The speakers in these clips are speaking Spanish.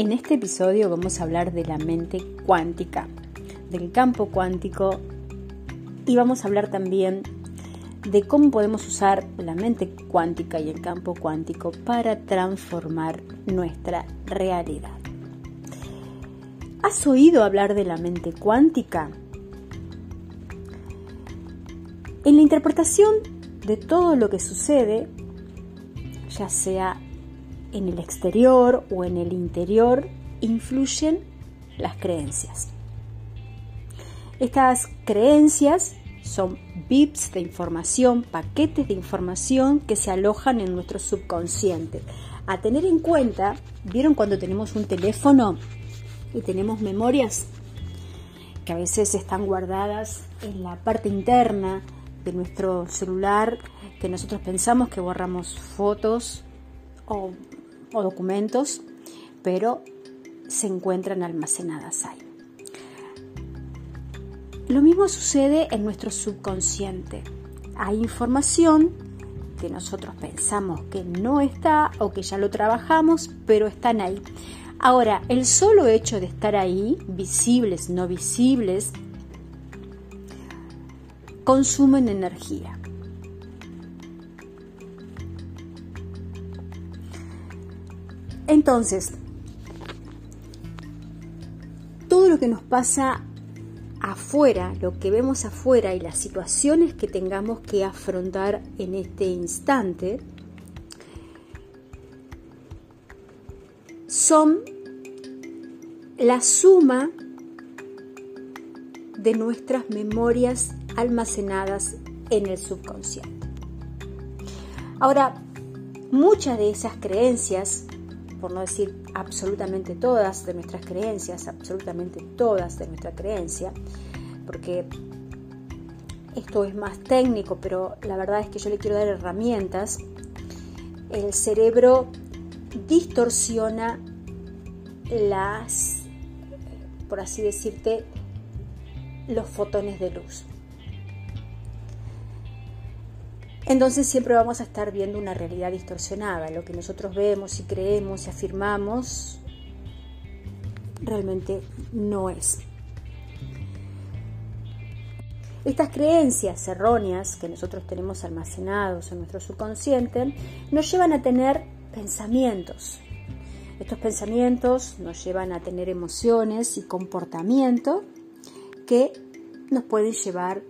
En este episodio vamos a hablar de la mente cuántica, del campo cuántico y vamos a hablar también de cómo podemos usar la mente cuántica y el campo cuántico para transformar nuestra realidad. ¿Has oído hablar de la mente cuántica? En la interpretación de todo lo que sucede, ya sea en el exterior o en el interior influyen las creencias. Estas creencias son bits de información, paquetes de información que se alojan en nuestro subconsciente. A tener en cuenta, ¿vieron cuando tenemos un teléfono y tenemos memorias que a veces están guardadas en la parte interna de nuestro celular, que nosotros pensamos que borramos fotos o o documentos, pero se encuentran almacenadas ahí. Lo mismo sucede en nuestro subconsciente. Hay información que nosotros pensamos que no está o que ya lo trabajamos, pero están ahí. Ahora, el solo hecho de estar ahí, visibles, no visibles, consumen energía. Entonces, todo lo que nos pasa afuera, lo que vemos afuera y las situaciones que tengamos que afrontar en este instante, son la suma de nuestras memorias almacenadas en el subconsciente. Ahora, muchas de esas creencias por no decir absolutamente todas de nuestras creencias, absolutamente todas de nuestra creencia, porque esto es más técnico, pero la verdad es que yo le quiero dar herramientas. El cerebro distorsiona las, por así decirte, los fotones de luz. Entonces siempre vamos a estar viendo una realidad distorsionada. Lo que nosotros vemos y creemos y afirmamos realmente no es. Estas creencias erróneas que nosotros tenemos almacenados en nuestro subconsciente nos llevan a tener pensamientos. Estos pensamientos nos llevan a tener emociones y comportamiento que nos pueden llevar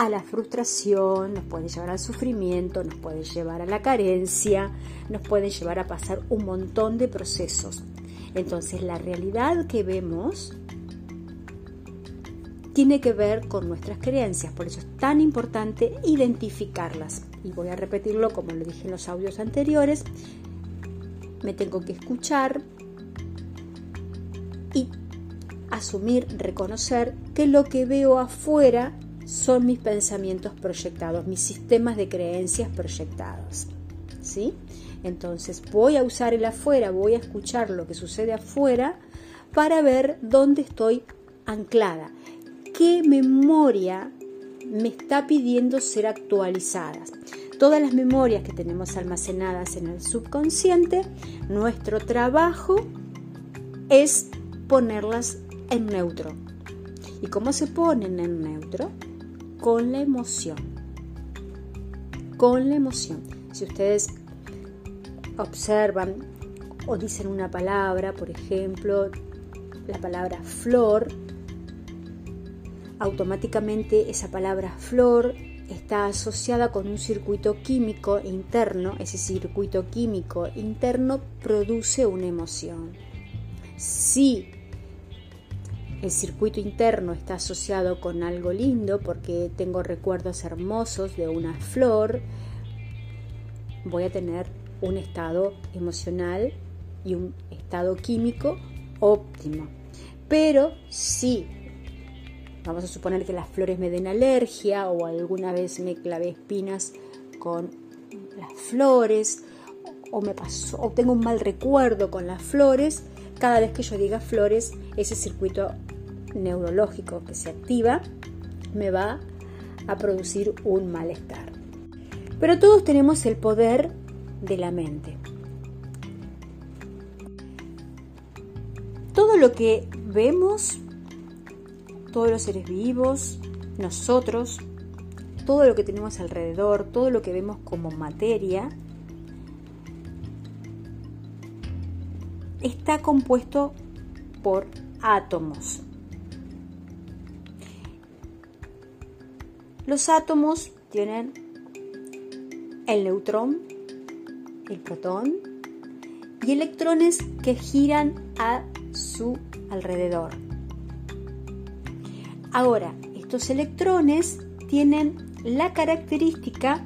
a la frustración, nos puede llevar al sufrimiento, nos puede llevar a la carencia, nos puede llevar a pasar un montón de procesos. Entonces la realidad que vemos tiene que ver con nuestras creencias, por eso es tan importante identificarlas. Y voy a repetirlo como lo dije en los audios anteriores, me tengo que escuchar y asumir, reconocer que lo que veo afuera son mis pensamientos proyectados, mis sistemas de creencias proyectados. ¿Sí? Entonces voy a usar el afuera, voy a escuchar lo que sucede afuera para ver dónde estoy anclada, qué memoria me está pidiendo ser actualizada. Todas las memorias que tenemos almacenadas en el subconsciente, nuestro trabajo es ponerlas en neutro. ¿Y cómo se ponen en neutro? Con la emoción. Con la emoción. Si ustedes observan o dicen una palabra, por ejemplo, la palabra flor, automáticamente esa palabra flor está asociada con un circuito químico interno, ese circuito químico interno produce una emoción. Si el circuito interno está asociado con algo lindo porque tengo recuerdos hermosos de una flor. Voy a tener un estado emocional y un estado químico óptimo. Pero si vamos a suponer que las flores me den alergia o alguna vez me clavé espinas con las flores o me pasó o tengo un mal recuerdo con las flores, cada vez que yo diga flores, ese circuito neurológico que se activa me va a producir un malestar. Pero todos tenemos el poder de la mente. todo lo que vemos, todos los seres vivos, nosotros, todo lo que tenemos alrededor, todo lo que vemos como materia, está compuesto por átomos. Los átomos tienen el neutrón, el protón y electrones que giran a su alrededor. Ahora, estos electrones tienen la característica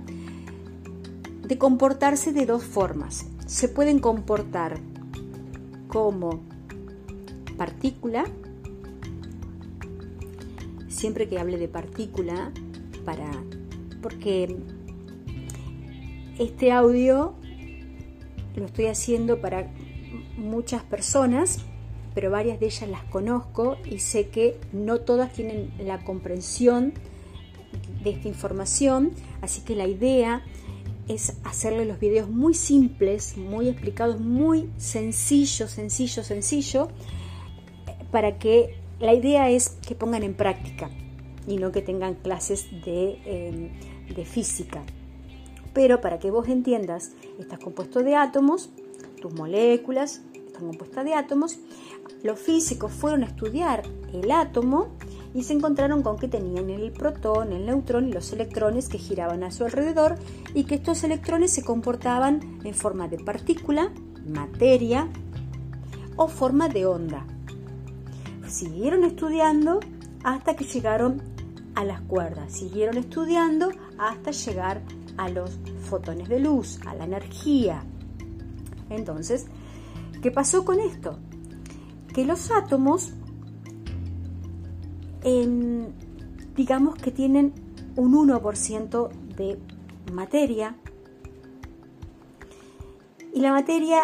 de comportarse de dos formas. Se pueden comportar como partícula, siempre que hable de partícula, para porque este audio lo estoy haciendo para muchas personas, pero varias de ellas las conozco y sé que no todas tienen la comprensión de esta información, así que la idea es hacerle los videos muy simples, muy explicados, muy sencillo, sencillo, sencillo, para que la idea es que pongan en práctica y no que tengan clases de, em, de física. Pero para que vos entiendas, estás compuesto de átomos, tus moléculas están compuestas de átomos. Los físicos fueron a estudiar el átomo y se encontraron con que tenían el protón, el neutrón y los electrones que giraban a su alrededor y que estos electrones se comportaban en forma de partícula, materia o forma de onda. Siguieron estudiando hasta que llegaron a las cuerdas, siguieron estudiando hasta llegar a los fotones de luz, a la energía. Entonces, ¿qué pasó con esto? Que los átomos digamos que tienen un 1% de materia y la materia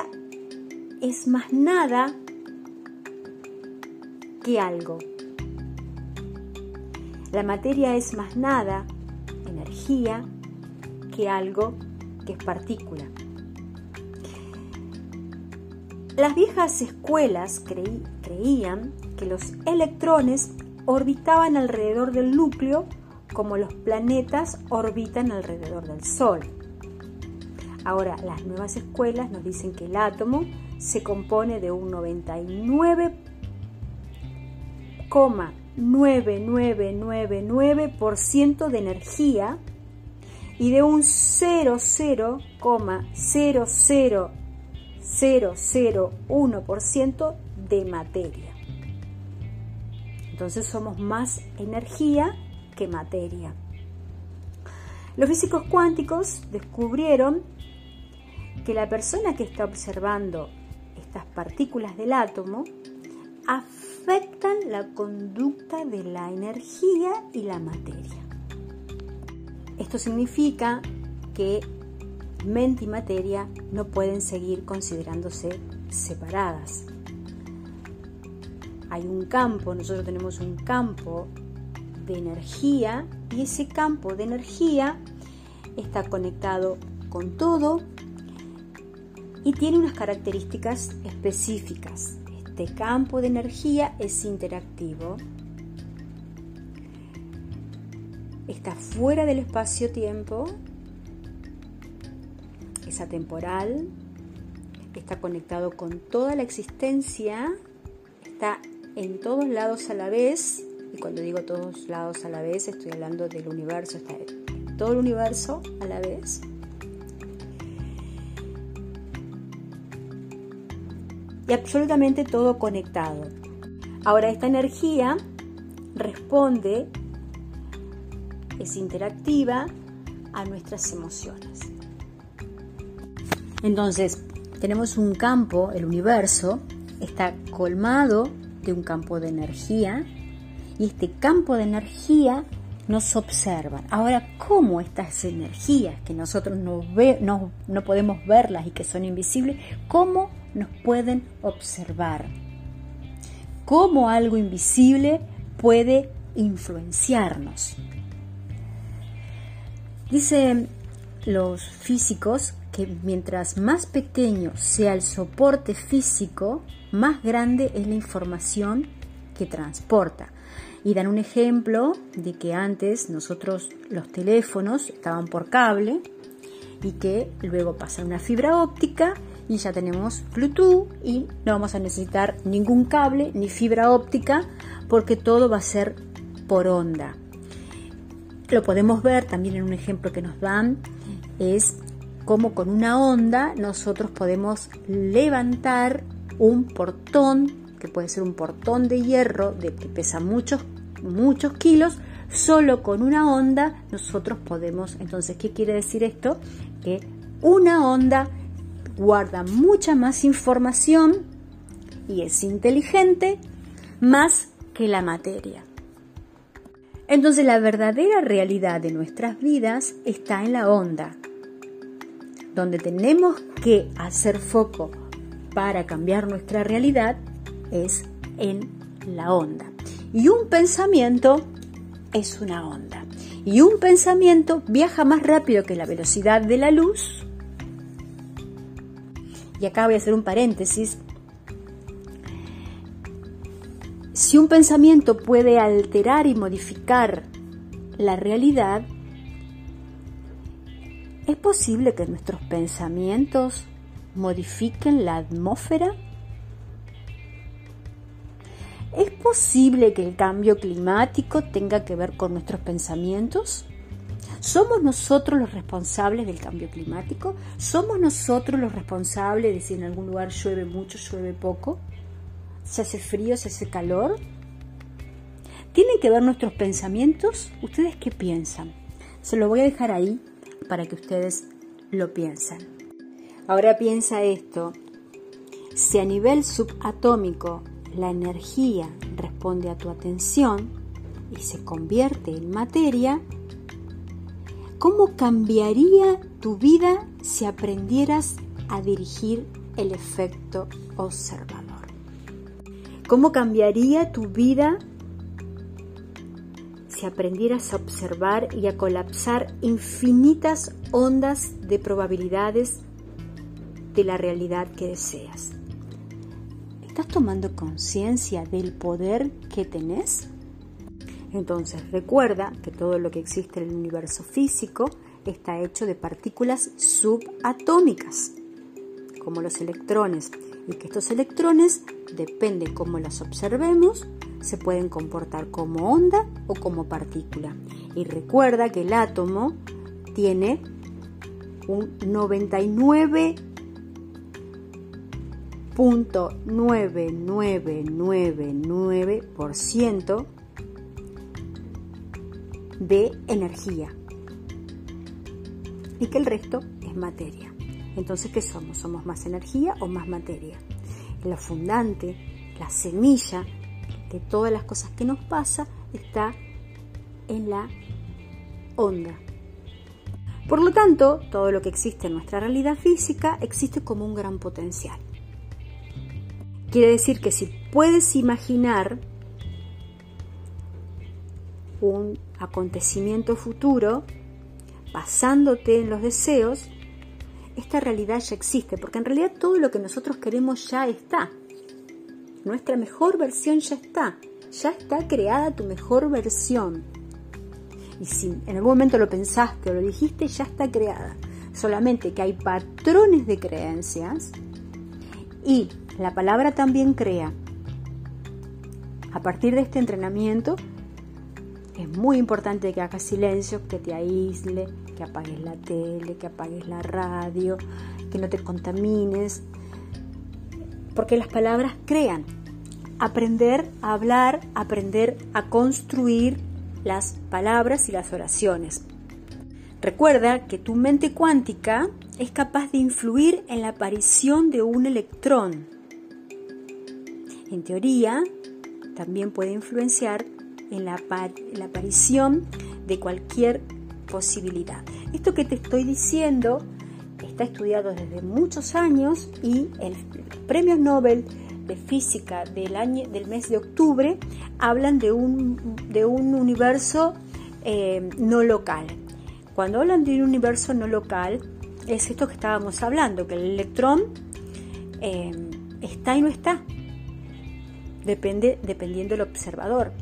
es más nada que algo. La materia es más nada, energía, que algo que es partícula. Las viejas escuelas creían que los electrones orbitaban alrededor del núcleo como los planetas orbitan alrededor del Sol. Ahora, las nuevas escuelas nos dicen que el átomo se compone de un 99,9999% de energía y de un 00,00001% de materia. Entonces somos más energía que materia. Los físicos cuánticos descubrieron que la persona que está observando estas partículas del átomo afectan la conducta de la energía y la materia. Esto significa que mente y materia no pueden seguir considerándose separadas hay un campo, nosotros tenemos un campo de energía y ese campo de energía está conectado con todo y tiene unas características específicas. Este campo de energía es interactivo, está fuera del espacio-tiempo, es atemporal, está conectado con toda la existencia, está en todos lados a la vez, y cuando digo todos lados a la vez estoy hablando del universo, está todo el universo a la vez. Y absolutamente todo conectado. Ahora esta energía responde, es interactiva a nuestras emociones. Entonces, tenemos un campo, el universo, está colmado de un campo de energía y este campo de energía nos observa. Ahora, ¿cómo estas energías que nosotros no, ve, no, no podemos verlas y que son invisibles, cómo nos pueden observar? ¿Cómo algo invisible puede influenciarnos? Dice los físicos que mientras más pequeño sea el soporte físico, más grande es la información que transporta. Y dan un ejemplo de que antes nosotros los teléfonos estaban por cable y que luego pasa una fibra óptica y ya tenemos Bluetooth y no vamos a necesitar ningún cable ni fibra óptica porque todo va a ser por onda. Lo podemos ver también en un ejemplo que nos dan, es cómo con una onda nosotros podemos levantar un portón, que puede ser un portón de hierro de que pesa muchos, muchos kilos, solo con una onda nosotros podemos, entonces, ¿qué quiere decir esto? Que una onda guarda mucha más información y es inteligente más que la materia. Entonces la verdadera realidad de nuestras vidas está en la onda, donde tenemos que hacer foco para cambiar nuestra realidad es en la onda. Y un pensamiento es una onda. Y un pensamiento viaja más rápido que la velocidad de la luz. Y acá voy a hacer un paréntesis. Si un pensamiento puede alterar y modificar la realidad, ¿es posible que nuestros pensamientos modifiquen la atmósfera? ¿Es posible que el cambio climático tenga que ver con nuestros pensamientos? ¿Somos nosotros los responsables del cambio climático? ¿Somos nosotros los responsables de si en algún lugar llueve mucho, llueve poco? ¿Se hace frío, se hace calor? ¿Tienen que ver nuestros pensamientos? ¿Ustedes qué piensan? Se lo voy a dejar ahí para que ustedes lo piensen. Ahora piensa esto. Si a nivel subatómico la energía responde a tu atención y se convierte en materia, ¿cómo cambiaría tu vida si aprendieras a dirigir el efecto observador? ¿Cómo cambiaría tu vida si aprendieras a observar y a colapsar infinitas ondas de probabilidades de la realidad que deseas? ¿Estás tomando conciencia del poder que tenés? Entonces recuerda que todo lo que existe en el universo físico está hecho de partículas subatómicas, como los electrones, y que estos electrones, depende cómo las observemos, se pueden comportar como onda o como partícula. Y recuerda que el átomo tiene un 99 0.9999% de energía y que el resto es materia. Entonces, ¿qué somos? ¿Somos más energía o más materia? El fundante, la semilla de todas las cosas que nos pasa está en la onda. Por lo tanto, todo lo que existe en nuestra realidad física existe como un gran potencial. Quiere decir que si puedes imaginar un acontecimiento futuro basándote en los deseos, esta realidad ya existe, porque en realidad todo lo que nosotros queremos ya está. Nuestra mejor versión ya está, ya está creada tu mejor versión. Y si en algún momento lo pensaste o lo dijiste, ya está creada. Solamente que hay patrones de creencias y la palabra también crea. A partir de este entrenamiento es muy importante que hagas silencio, que te aísle, que apagues la tele, que apagues la radio, que no te contamines, porque las palabras crean. Aprender a hablar, aprender a construir las palabras y las oraciones. Recuerda que tu mente cuántica es capaz de influir en la aparición de un electrón en teoría, también puede influenciar en la, aparición de cualquier posibilidad. Esto que te estoy diciendo está estudiado desde muchos años y el premio Nobel de Física del, año, del mes de octubre hablan de un, de un universo eh, no local. Cuando hablan de un universo no local, es esto que estábamos hablando, que el electrón eh, está y no está. Depende, dependiendo del observador.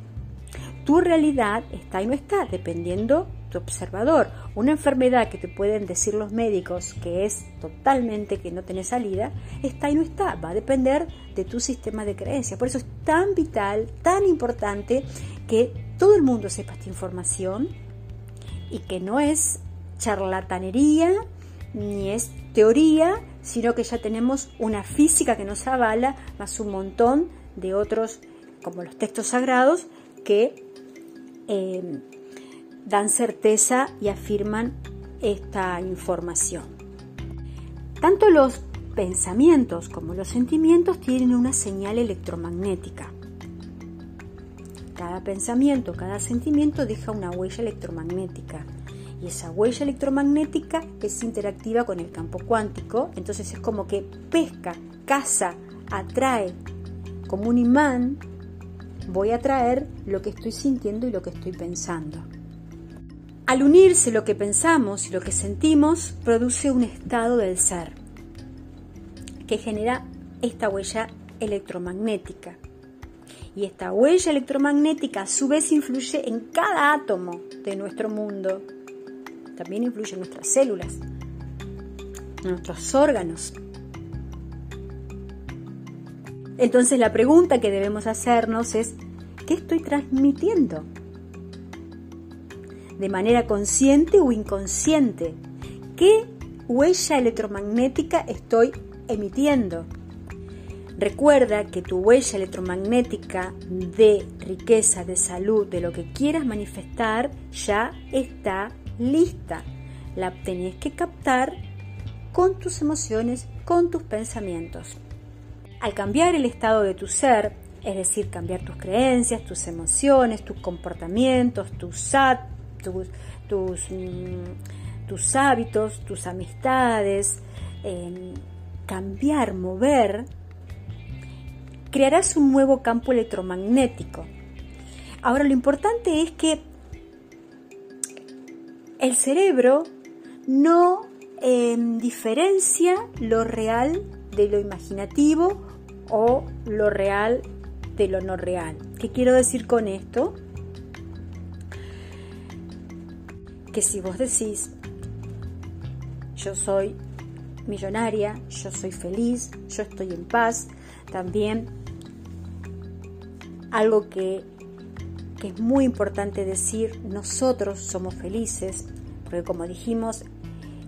Tu realidad está y no está, dependiendo tu observador. Una enfermedad que te pueden decir los médicos que es totalmente que no tiene salida, está y no está. Va a depender de tu sistema de creencias. Por eso es tan vital, tan importante que todo el mundo sepa esta información y que no es charlatanería ni es teoría, sino que ya tenemos una física que nos avala, más un montón de otros, como los textos sagrados, que eh, dan certeza y afirman esta información. Tanto los pensamientos como los sentimientos tienen una señal electromagnética. Cada pensamiento, cada sentimiento deja una huella electromagnética y esa huella electromagnética es interactiva con el campo cuántico, entonces es como que pesca, caza, atrae, como un imán, voy a traer lo que estoy sintiendo y lo que estoy pensando. Al unirse lo que pensamos y lo que sentimos, produce un estado del ser que genera esta huella electromagnética. Y esta huella electromagnética a su vez influye en cada átomo de nuestro mundo. También influye en nuestras células, en nuestros órganos. Entonces la pregunta que debemos hacernos es, ¿qué estoy transmitiendo? de manera consciente o inconsciente. ¿Qué huella electromagnética estoy emitiendo? Recuerda que tu huella electromagnética de riqueza, de salud, de lo que quieras manifestar, ya está lista. La tenés que captar con tus emociones, con tus pensamientos. Al cambiar el estado de tu ser, es decir, cambiar tus creencias, tus emociones, tus comportamientos, tus, tus, mm, tus hábitos, tus amistades, cambiar, mover, crearás un nuevo campo electromagnético. Ahora lo importante es que el cerebro no em, diferencia lo real de lo imaginativo o lo real de lo no real. ¿Qué quiero decir con esto? que si vos decís, yo soy millonaria, yo soy feliz, yo estoy en paz, también algo que, que es muy importante decir, nosotros somos felices, porque como dijimos,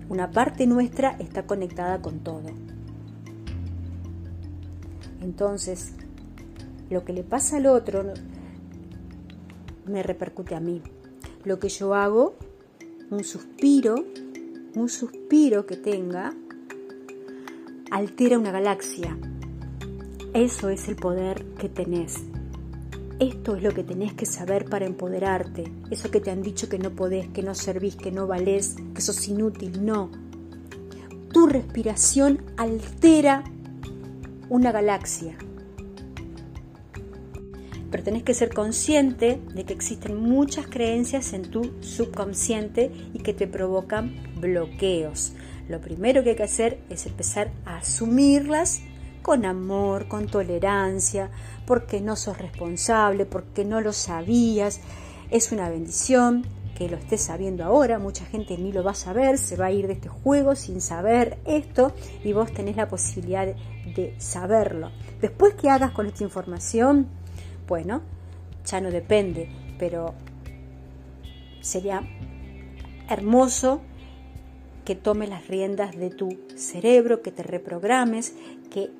una parte nuestra está conectada con todo. Entonces, lo que le pasa al otro me repercute a mí. Lo que yo hago un suspiro, un suspiro que tenga, altera una galaxia. Eso es el poder que tenés. Esto es lo que tenés que saber para empoderarte. Eso que te han dicho que no podés, que no servís, que no valés, que sos inútil. No. Tu respiración altera una galaxia pero tenés que ser consciente de que existen muchas creencias en tu subconsciente y que te provocan bloqueos. Lo primero que hay que hacer es empezar a asumirlas con amor, con tolerancia, porque no sos responsable, porque no lo sabías. Es una bendición que lo estés sabiendo ahora, mucha gente ni lo va a saber, se va a ir de este juego sin saber esto y vos tenés la posibilidad de saberlo. Después que hagas con esta información, bueno, ya no depende, pero sería hermoso que tomes las riendas de tu cerebro, que te reprogrames, que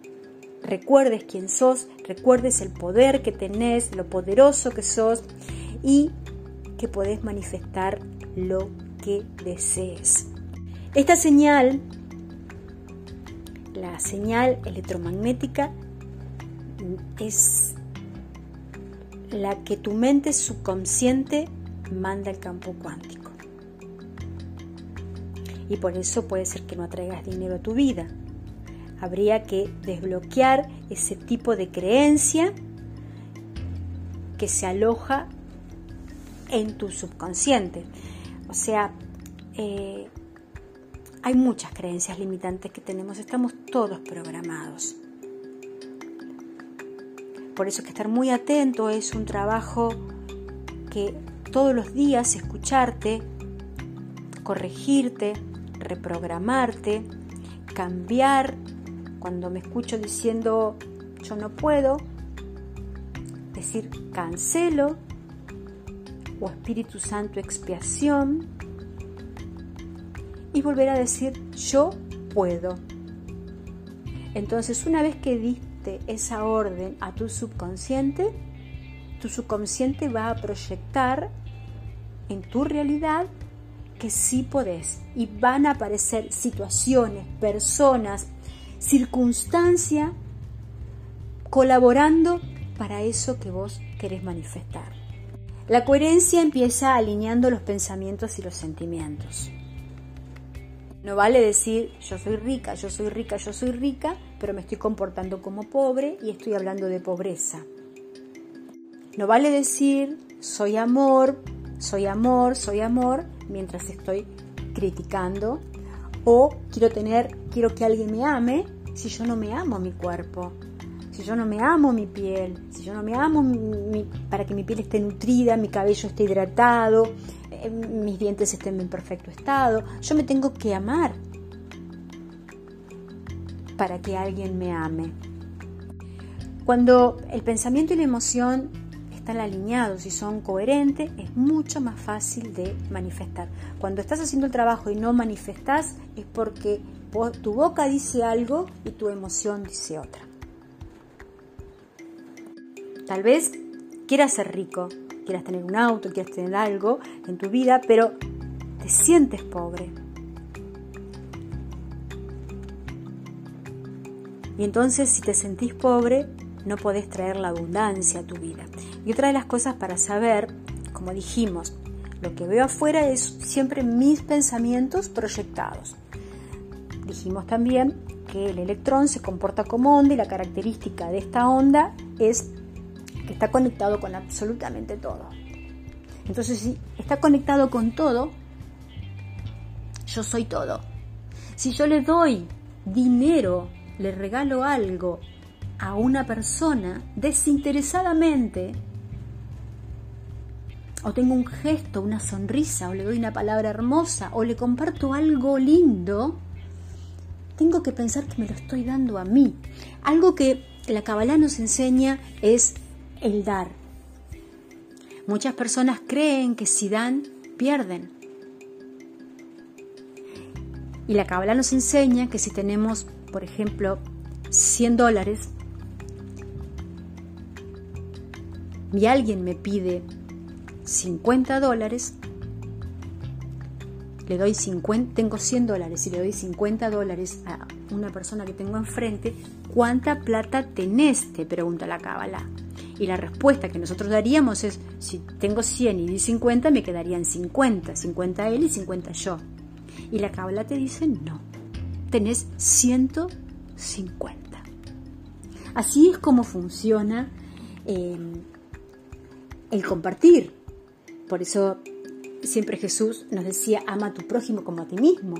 recuerdes quién sos, recuerdes el poder que tenés, lo poderoso que sos y que podés manifestar lo que desees. Esta señal, la señal electromagnética, es la que tu mente subconsciente manda al campo cuántico. Y por eso puede ser que no atraigas dinero a tu vida. Habría que desbloquear ese tipo de creencia que se aloja en tu subconsciente. O sea, eh, hay muchas creencias limitantes que tenemos, estamos todos programados. Por eso es que estar muy atento es un trabajo que todos los días escucharte, corregirte, reprogramarte, cambiar. Cuando me escucho diciendo yo no puedo, decir cancelo o Espíritu Santo expiación volver a decir yo puedo. Entonces una vez que diste esa orden a tu subconsciente, tu subconsciente va a proyectar en tu realidad que sí podés y van a aparecer situaciones, personas, circunstancias colaborando para eso que vos querés manifestar. La coherencia empieza alineando los pensamientos y los sentimientos. No vale decir yo soy rica, yo soy rica, yo soy rica, pero me estoy comportando como pobre y estoy hablando de pobreza. No vale decir soy amor, soy amor, soy amor, mientras estoy criticando o quiero tener, quiero que alguien me ame si yo no me amo mi cuerpo, si yo no me amo mi piel, si yo no me amo para que mi piel esté nutrida, mi cabello esté hidratado, mis dientes estén en perfecto estado, yo me tengo que amar para que alguien me ame. Cuando el pensamiento y la emoción están alineados y son coherentes, es mucho más fácil de manifestar. Cuando estás haciendo el trabajo y no manifestas, es porque tu boca dice algo y tu emoción dice otra. Tal vez quieras ser rico, quieras tener un auto, quieras tener algo en tu vida, pero te sientes pobre. Y entonces si te sentís pobre, no podés traer la abundancia a tu vida. Y otra de las cosas para saber, como dijimos, lo que veo afuera es siempre mis pensamientos proyectados. Dijimos también que el electrón se comporta como onda y la característica de esta onda es está conectado con absolutamente todo. Entonces, si está conectado con todo, yo soy todo. Si yo le doy dinero, le regalo algo a una persona desinteresadamente, o tengo un gesto, una sonrisa, o le doy una palabra hermosa, o le comparto algo lindo, tengo que pensar que me lo estoy dando a mí. Algo que la Kabbalah nos enseña es el dar. Muchas personas creen que si dan, pierden. Y la Kabbalah nos enseña que si tenemos, por ejemplo, 100 dólares y alguien me pide 50 dólares, le doy 50, tengo 100 dólares y le doy 50 dólares a una persona que tengo enfrente, ¿cuánta plata tenés? Te pregunta la cábala. Y la respuesta que nosotros daríamos es, si tengo 100 y di 50, me quedarían 50, 50 él y 50 yo. Y la cábala te dice, no, tenés 150. Así es como funciona eh, el compartir. Por eso siempre Jesús nos decía, ama a tu prójimo como a ti mismo.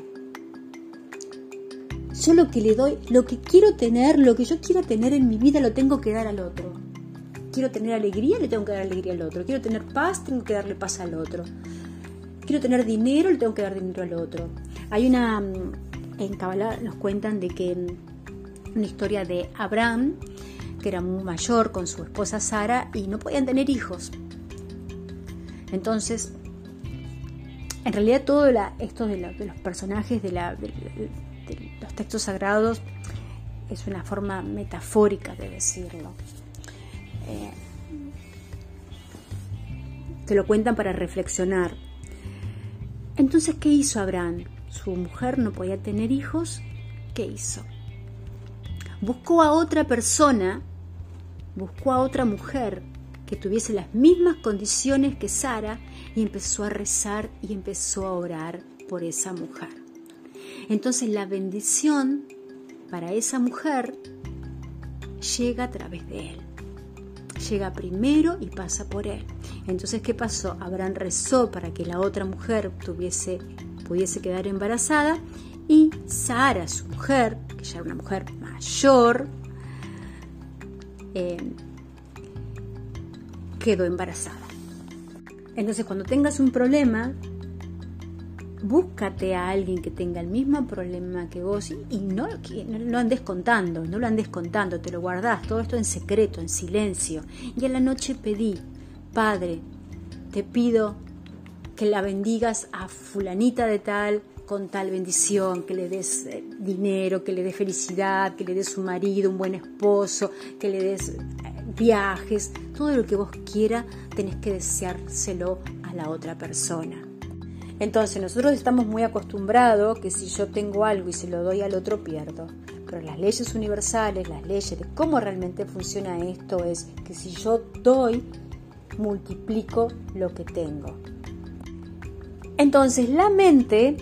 Yo lo que le doy, lo que quiero tener, lo que yo quiero tener en mi vida, lo tengo que dar al otro. Quiero tener alegría, le tengo que dar alegría al otro. Quiero tener paz, tengo que darle paz al otro. Quiero tener dinero, le tengo que dar dinero al otro. Hay una, mm, en Kabbalah nos cuentan de que mm, una historia de Abraham, que era muy mayor con su esposa Sara y no podían tener hijos. Entonces, en realidad todo esto de, los personajes de, los textos sagrados es una forma metafórica de decirlo. Te lo cuentan para reflexionar. Entonces, ¿qué hizo Abraham? Su mujer no podía tener hijos. ¿Qué hizo? Buscó a otra persona, buscó a otra mujer que tuviese las mismas condiciones que Sara y empezó a rezar y empezó a orar por esa mujer. Entonces la bendición para esa mujer llega a través de él. Llega primero y pasa por él. Entonces, ¿qué pasó? Abraham rezó para que la otra mujer tuviese, pudiese quedar embarazada y Sara, su mujer, que ya era una mujer mayor, eh, quedó embarazada. Entonces cuando tengas un problema, búscate a alguien que tenga el mismo problema que vos y no, no lo andes contando, no lo andes contando, te lo guardás, todo esto en secreto, en silencio. Y a la noche pedí, Padre, te pido que la bendigas a fulanita de tal con tal bendición, que le des eh, dinero, que le des felicidad, que le des un marido, un buen esposo, que le des eh, viajes, todo lo que vos quieras, tenés que deseárselo a la otra persona. Entonces nosotros estamos muy acostumbrados que si yo tengo algo y se lo doy al otro pierdo. Pero las leyes universales, las leyes de cómo realmente funciona esto es que si yo doy, multiplico lo que tengo. Entonces la mente,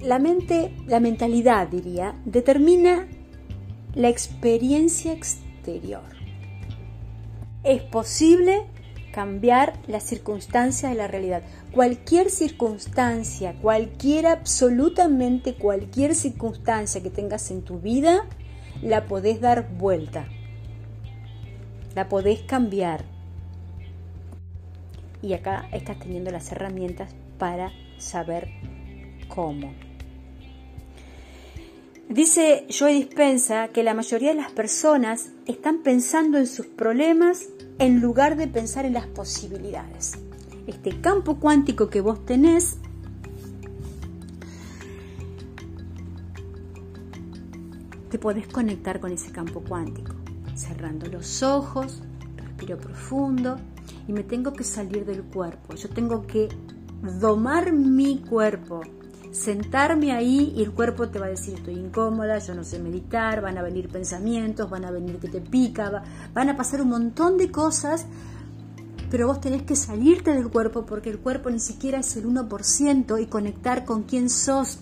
la mente, la mentalidad diría, determina la experiencia exterior. Es posible cambiar las circunstancias de la realidad. Cualquier circunstancia, cualquier, absolutamente cualquier circunstancia que tengas en tu vida, la podés dar vuelta. La podés cambiar. Y acá estás teniendo las herramientas para saber cómo. Dice Joe Dispensa que la mayoría de las personas están pensando en sus problemas en lugar de pensar en las posibilidades. Este campo cuántico que vos tenés te podés conectar con ese campo cuántico, cerrando los ojos, respiro profundo y me tengo que salir del cuerpo. Yo tengo que domar mi cuerpo, sentarme ahí y el cuerpo te va a decir estoy incómoda, yo no sé meditar, van a venir pensamientos, van a venir que te pica, van a pasar un montón de cosas, pero vos tenés que salirte del cuerpo porque el cuerpo ni siquiera es el 1% y conectar con quién sos,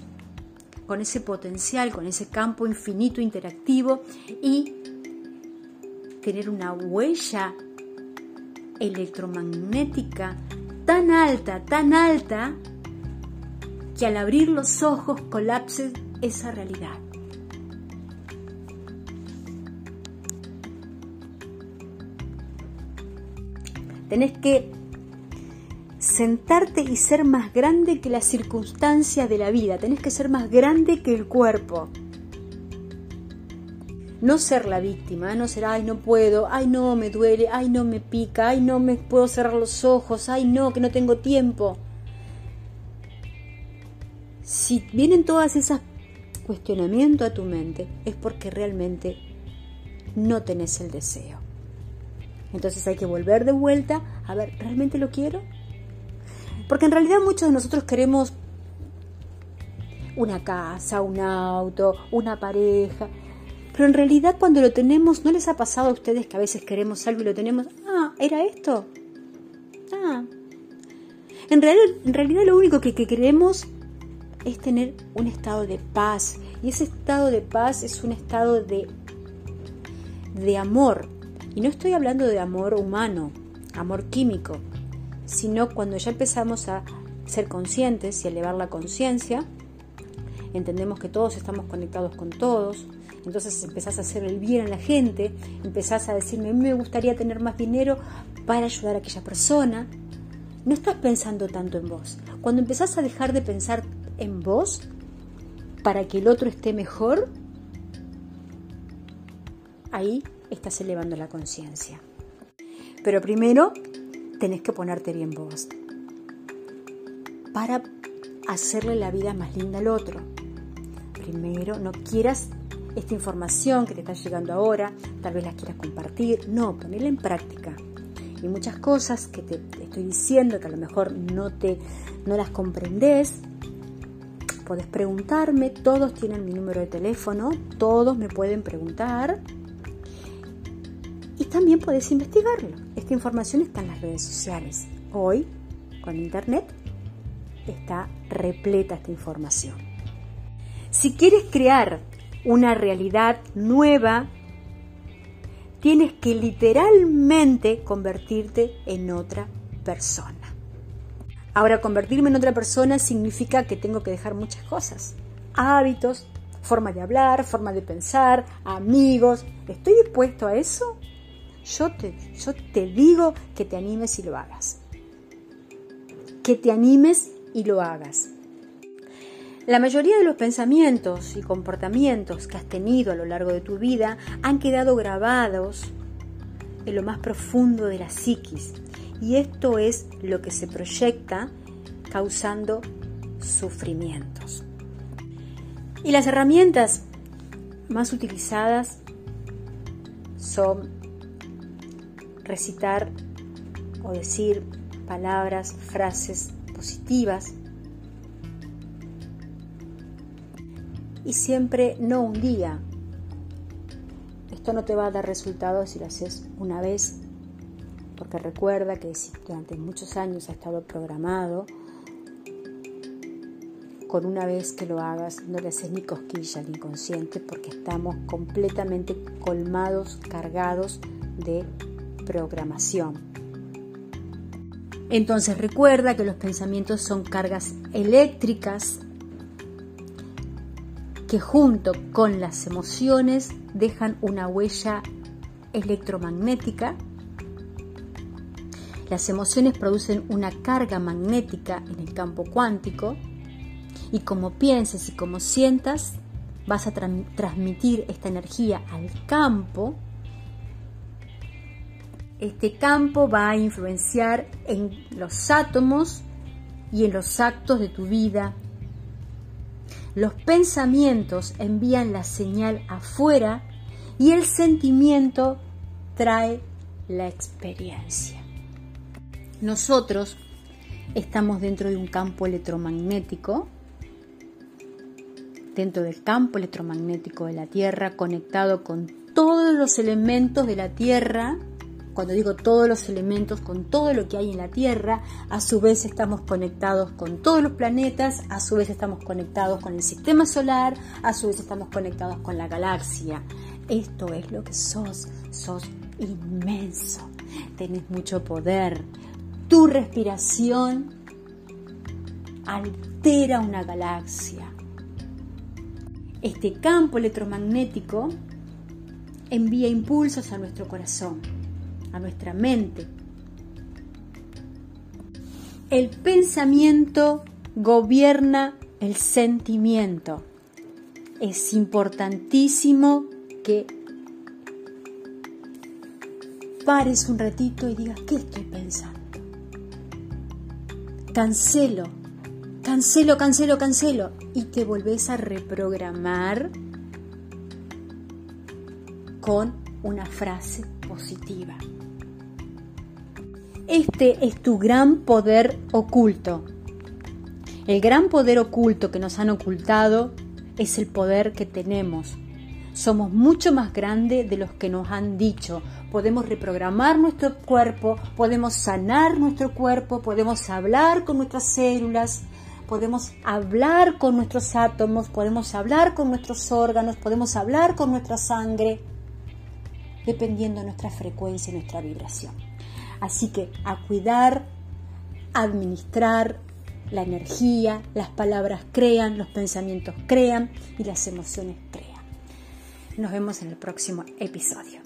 con ese potencial, con ese campo infinito interactivo y tener una huella electromagnética tan alta, tan alta, que al abrir los ojos colapse esa realidad. Tenés que sentarte y ser más grande que las circunstancias de la vida. Tenés que ser más grande que el cuerpo. No ser la víctima, no ser, ay, no puedo, ay, no, me duele, ay, no, me pica, ay, no, me puedo cerrar los ojos, ay, no, que no tengo tiempo si vienen todas esas cuestionamientos a tu mente, es porque realmente no tenés el deseo. Entonces hay que volver de vuelta a ver, ¿realmente lo quiero? Porque en realidad muchos de nosotros queremos una casa, un auto, una pareja, pero en realidad cuando lo tenemos, ¿no les ha pasado a ustedes que a veces queremos algo y lo tenemos? Ah, ¿era esto? Ah. En realidad, en realidad lo único que, que queremos es tener un estado de paz. Y ese estado de paz es un estado de, de amor. Y no estoy hablando de amor humano, amor químico, sino cuando ya empezamos a ser conscientes y elevar la conciencia, entendemos que todos estamos conectados con todos, entonces empezás a hacer el bien a la gente, empezás a decirme, me gustaría tener más dinero para ayudar a aquella persona. No estás pensando tanto en vos. Cuando empezás a dejar de pensar en vos para que el otro esté mejor, ahí estás elevando la conciencia. Pero primero tenés que ponerte bien vos para hacerle la vida más linda al otro. Primero, no quieras esta información que te está llegando ahora, tal vez la quieras compartir, no, ponerla en práctica. Y muchas cosas que te estoy diciendo que a lo mejor no, te, no las comprendes, Podés preguntarme, todos tienen mi número de teléfono, todos me pueden preguntar. También podés investigarlo. Esta información está en las redes sociales. Hoy, con Internet, está repleta esta información. Si quieres crear una realidad nueva, tienes que literalmente convertirte en otra persona. Ahora, convertirme en otra persona significa que tengo que dejar muchas cosas. Hábitos, forma de hablar, forma de pensar, amigos. ¿Estoy dispuesto a eso? Yo te, yo te digo que te animes y lo hagas. Que te animes y lo hagas. La mayoría de los pensamientos y comportamientos que has tenido a lo largo de tu vida han quedado grabados en lo más profundo de la psiquis y esto es lo que se proyecta causando sufrimientos. Y las herramientas más utilizadas son recitar o decir palabras, frases positivas y siempre no un día. Esto no te va a dar resultados si lo haces una vez, porque recuerda que durante muchos años ha estado programado, con una vez que lo hagas no le haces ni cosquilla al inconsciente porque estamos completamente colmados, cargados de programación. Entonces recuerda que los pensamientos son cargas eléctricas que junto con las emociones dejan una huella electromagnética. Las emociones producen una carga magnética en el campo cuántico y como pienses y como sientas, vas a transmitir esta energía al campo. Este campo va a influenciar en los átomos y en los actos de tu vida los pensamientos envían la señal afuera y el sentimiento trae la experiencia. Nosotros estamos dentro de un campo electromagnético, dentro del campo electromagnético de la Tierra, conectado con todos los elementos de la Tierra cuando digo todos los elementos, con todo lo que hay en la Tierra, a su vez estamos conectados con todos los planetas, a su vez estamos conectados con el sistema solar, a su vez estamos conectados con la galaxia. Esto es lo que sos, sos inmenso, tenés mucho poder. Tu respiración altera una galaxia. Este campo electromagnético envía impulsos a nuestro corazón a nuestra mente. El pensamiento gobierna el sentimiento. Es importantísimo que pares un ratito y digas, ¿qué estoy pensando? Cancelo, cancelo, cancelo, cancelo. Y te volvés a reprogramar con una frase positiva. Este es tu gran poder oculto. El gran poder oculto que nos han ocultado es el poder que tenemos. Somos mucho más grandes de los que nos han dicho. Podemos reprogramar nuestro cuerpo, podemos sanar nuestro cuerpo, podemos hablar con nuestras células, podemos hablar con nuestros átomos, podemos hablar con nuestros órganos, podemos hablar con nuestra sangre, dependiendo de nuestra frecuencia y nuestra vibración. Así que a cuidar, administrar la energía, las palabras crean, los pensamientos crean y las emociones crean. Nos vemos en el próximo episodio.